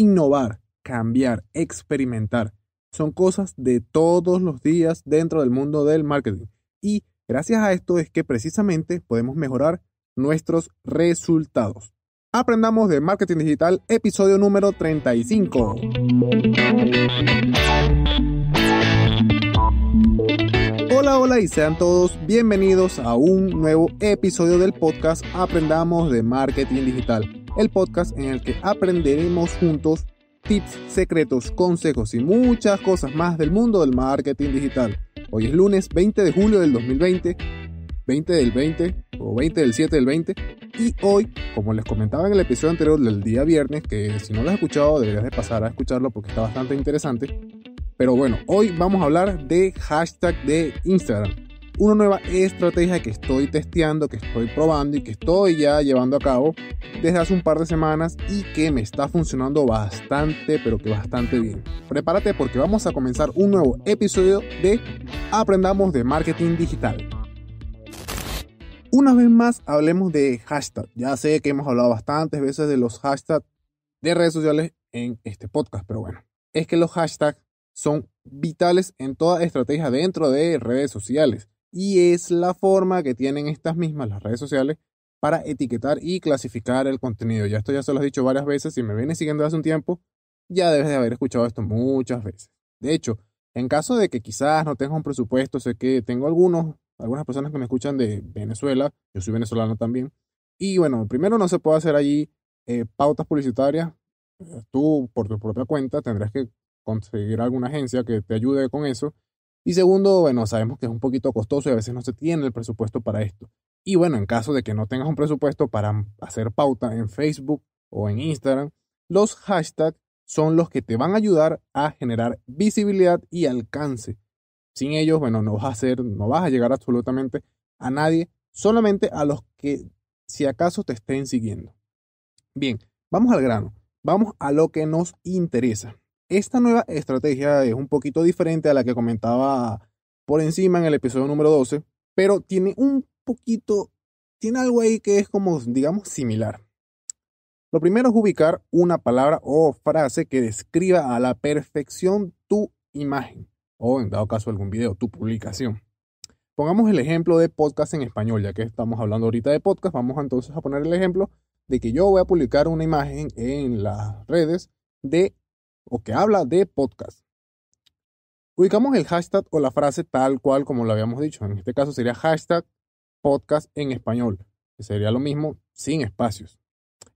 Innovar, cambiar, experimentar, son cosas de todos los días dentro del mundo del marketing. Y gracias a esto es que precisamente podemos mejorar nuestros resultados. Aprendamos de marketing digital, episodio número 35. Hola, hola y sean todos bienvenidos a un nuevo episodio del podcast Aprendamos de Marketing Digital, el podcast en el que aprenderemos juntos tips, secretos, consejos y muchas cosas más del mundo del marketing digital. Hoy es lunes 20 de julio del 2020, 20 del 20 o 20 del 7 del 20 y hoy, como les comentaba en el episodio anterior del día viernes, que si no lo has escuchado deberías de pasar a escucharlo porque está bastante interesante, pero bueno, hoy vamos a hablar de hashtag de Instagram. Una nueva estrategia que estoy testeando, que estoy probando y que estoy ya llevando a cabo desde hace un par de semanas y que me está funcionando bastante, pero que bastante bien. Prepárate porque vamos a comenzar un nuevo episodio de Aprendamos de Marketing Digital. Una vez más hablemos de hashtag. Ya sé que hemos hablado bastantes veces de los hashtags de redes sociales en este podcast, pero bueno, es que los hashtags son vitales en toda estrategia dentro de redes sociales y es la forma que tienen estas mismas las redes sociales para etiquetar y clasificar el contenido. Ya esto ya se lo he dicho varias veces, si me vienes siguiendo hace un tiempo, ya debes de haber escuchado esto muchas veces. De hecho, en caso de que quizás no tengas un presupuesto, sé que tengo algunos, algunas personas que me escuchan de Venezuela, yo soy venezolano también, y bueno, primero no se puede hacer allí eh, pautas publicitarias, tú por tu propia cuenta tendrás que conseguir alguna agencia que te ayude con eso. Y segundo, bueno, sabemos que es un poquito costoso y a veces no se tiene el presupuesto para esto. Y bueno, en caso de que no tengas un presupuesto para hacer pauta en Facebook o en Instagram, los hashtags son los que te van a ayudar a generar visibilidad y alcance. Sin ellos, bueno, no vas a hacer, no vas a llegar absolutamente a nadie, solamente a los que si acaso te estén siguiendo. Bien, vamos al grano, vamos a lo que nos interesa. Esta nueva estrategia es un poquito diferente a la que comentaba por encima en el episodio número 12, pero tiene un poquito, tiene algo ahí que es como, digamos, similar. Lo primero es ubicar una palabra o frase que describa a la perfección tu imagen o, en dado caso, algún video, tu publicación. Pongamos el ejemplo de podcast en español, ya que estamos hablando ahorita de podcast, vamos entonces a poner el ejemplo de que yo voy a publicar una imagen en las redes de o que habla de podcast. Ubicamos el hashtag o la frase tal cual como lo habíamos dicho. En este caso sería hashtag podcast en español, sería lo mismo sin espacios.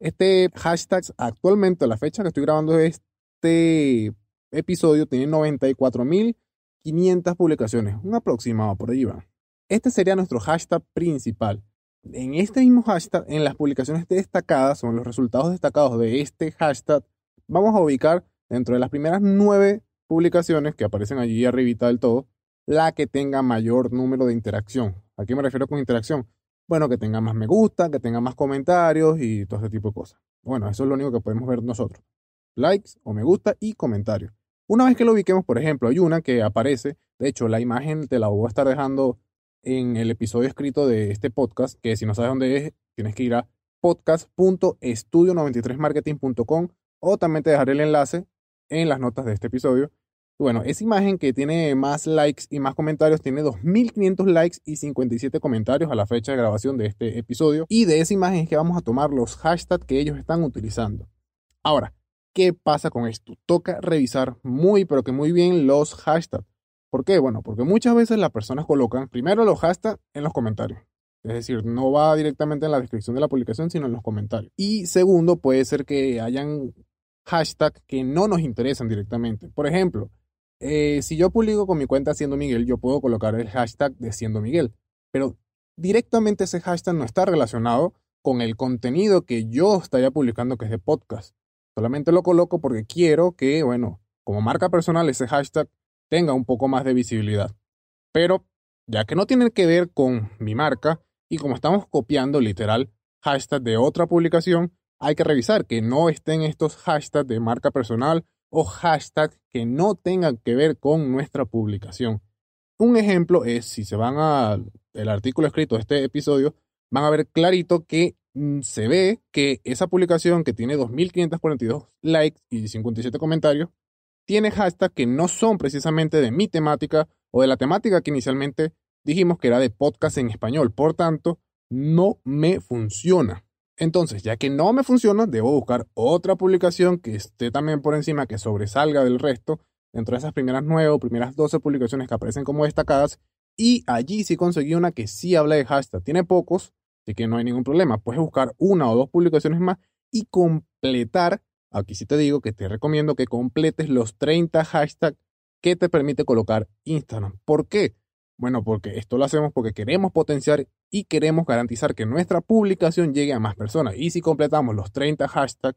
Este hashtag actualmente, a la fecha que estoy grabando este episodio, tiene 94.500 publicaciones, un aproximado por ahí va. Este sería nuestro hashtag principal. En este mismo hashtag, en las publicaciones destacadas, son los resultados destacados de este hashtag, vamos a ubicar dentro de las primeras nueve publicaciones que aparecen allí arribita del todo, la que tenga mayor número de interacción. ¿A qué me refiero con interacción? Bueno, que tenga más me gusta, que tenga más comentarios y todo ese tipo de cosas. Bueno, eso es lo único que podemos ver nosotros. Likes o me gusta y comentarios. Una vez que lo ubiquemos, por ejemplo, hay una que aparece, de hecho, la imagen te la voy a estar dejando en el episodio escrito de este podcast, que si no sabes dónde es, tienes que ir a podcast.estudio93marketing.com o también te dejaré el enlace en las notas de este episodio. Bueno, esa imagen que tiene más likes y más comentarios tiene 2.500 likes y 57 comentarios a la fecha de grabación de este episodio. Y de esa imagen es que vamos a tomar los hashtags que ellos están utilizando. Ahora, ¿qué pasa con esto? Toca revisar muy, pero que muy bien los hashtags. ¿Por qué? Bueno, porque muchas veces las personas colocan primero los hashtags en los comentarios. Es decir, no va directamente en la descripción de la publicación, sino en los comentarios. Y segundo, puede ser que hayan hashtags que no nos interesan directamente. Por ejemplo, eh, si yo publico con mi cuenta Siendo Miguel, yo puedo colocar el hashtag de Siendo Miguel, pero directamente ese hashtag no está relacionado con el contenido que yo estaría publicando que es de podcast. Solamente lo coloco porque quiero que, bueno, como marca personal ese hashtag tenga un poco más de visibilidad. Pero ya que no tiene que ver con mi marca y como estamos copiando literal hashtag de otra publicación, hay que revisar que no estén estos hashtags de marca personal o hashtags que no tengan que ver con nuestra publicación. Un ejemplo es, si se van al artículo escrito de este episodio, van a ver clarito que mm, se ve que esa publicación que tiene 2.542 likes y 57 comentarios tiene hashtags que no son precisamente de mi temática o de la temática que inicialmente dijimos que era de podcast en español. Por tanto, no me funciona. Entonces, ya que no me funciona, debo buscar otra publicación que esté también por encima, que sobresalga del resto, dentro de esas primeras nueve o primeras 12 publicaciones que aparecen como destacadas. Y allí sí conseguí una que sí habla de hashtag. Tiene pocos, así que no hay ningún problema. Puedes buscar una o dos publicaciones más y completar. Aquí sí te digo que te recomiendo que completes los 30 hashtags que te permite colocar Instagram. ¿Por qué? Bueno, porque esto lo hacemos porque queremos potenciar y queremos garantizar que nuestra publicación llegue a más personas. Y si completamos los 30 hashtags,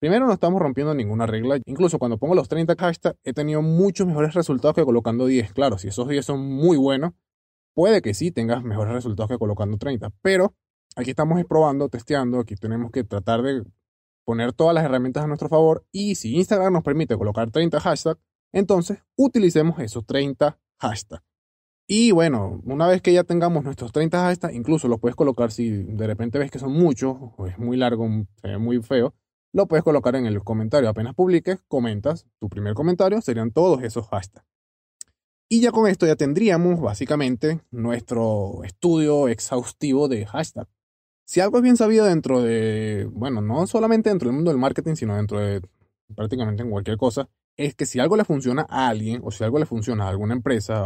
primero no estamos rompiendo ninguna regla. Incluso cuando pongo los 30 hashtags, he tenido muchos mejores resultados que colocando 10. Claro, si esos 10 son muy buenos, puede que sí tengas mejores resultados que colocando 30. Pero aquí estamos probando, testeando. Aquí tenemos que tratar de poner todas las herramientas a nuestro favor. Y si Instagram nos permite colocar 30 hashtags, entonces utilicemos esos 30 hashtags. Y bueno, una vez que ya tengamos nuestros 30 hashtags, incluso los puedes colocar si de repente ves que son muchos o es muy largo, se muy feo, lo puedes colocar en el comentario. Apenas publiques, comentas tu primer comentario, serían todos esos hashtags. Y ya con esto ya tendríamos básicamente nuestro estudio exhaustivo de hashtag. Si algo es bien sabido dentro de, bueno, no solamente dentro del mundo del marketing, sino dentro de prácticamente en cualquier cosa, es que si algo le funciona a alguien o si algo le funciona a alguna empresa,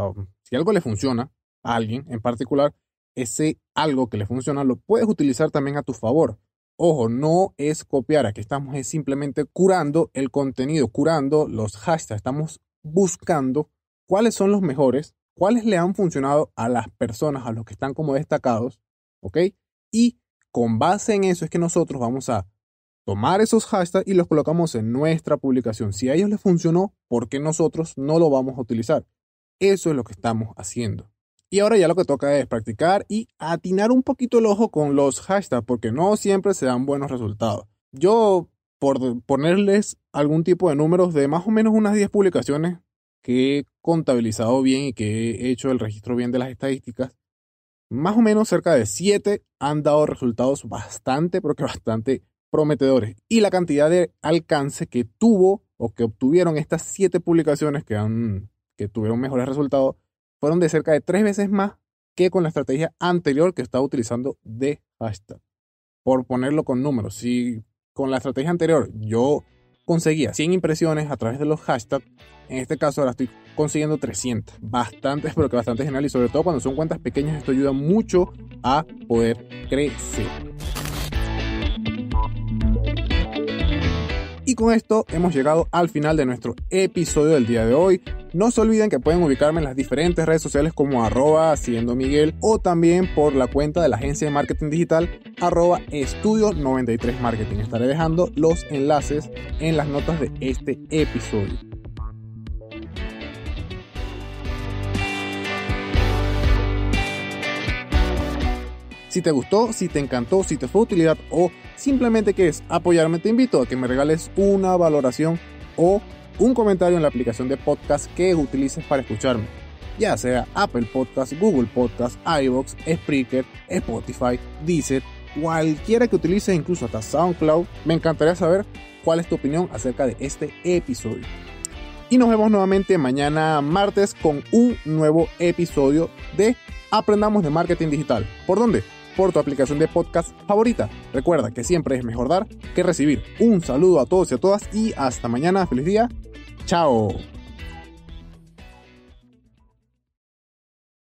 si algo le funciona a alguien en particular, ese algo que le funciona lo puedes utilizar también a tu favor. Ojo, no es copiar, aquí estamos es simplemente curando el contenido, curando los hashtags, estamos buscando cuáles son los mejores, cuáles le han funcionado a las personas, a los que están como destacados, ¿ok? Y con base en eso es que nosotros vamos a tomar esos hashtags y los colocamos en nuestra publicación. Si a ellos les funcionó, ¿por qué nosotros no lo vamos a utilizar? Eso es lo que estamos haciendo. Y ahora ya lo que toca es practicar y atinar un poquito el ojo con los hashtags, porque no siempre se dan buenos resultados. Yo, por ponerles algún tipo de números de más o menos unas 10 publicaciones que he contabilizado bien y que he hecho el registro bien de las estadísticas, más o menos cerca de 7 han dado resultados bastante, pero bastante prometedores y la cantidad de alcance que tuvo o que obtuvieron estas siete publicaciones que, han, que tuvieron mejores resultados fueron de cerca de tres veces más que con la estrategia anterior que estaba utilizando de hashtag. Por ponerlo con números, si con la estrategia anterior yo conseguía 100 impresiones a través de los hashtags, en este caso ahora estoy consiguiendo 300. Bastante, pero que bastante genial y sobre todo cuando son cuentas pequeñas esto ayuda mucho a poder crecer. Y con esto hemos llegado al final de nuestro episodio del día de hoy. No se olviden que pueden ubicarme en las diferentes redes sociales como arroba siendo Miguel o también por la cuenta de la agencia de marketing digital arroba estudio 93 marketing. Estaré dejando los enlaces en las notas de este episodio. Si te gustó, si te encantó, si te fue de utilidad o simplemente quieres apoyarme, te invito a que me regales una valoración o un comentario en la aplicación de podcast que utilices para escucharme, ya sea Apple Podcast, Google Podcast, iBox, Spreaker, Spotify, Deezer, cualquiera que utilices, incluso hasta SoundCloud. Me encantaría saber cuál es tu opinión acerca de este episodio. Y nos vemos nuevamente mañana martes con un nuevo episodio de Aprendamos de Marketing Digital. ¿Por dónde? Por tu aplicación de podcast favorita. Recuerda que siempre es mejor dar que recibir. Un saludo a todos y a todas y hasta mañana. Feliz día. Chao.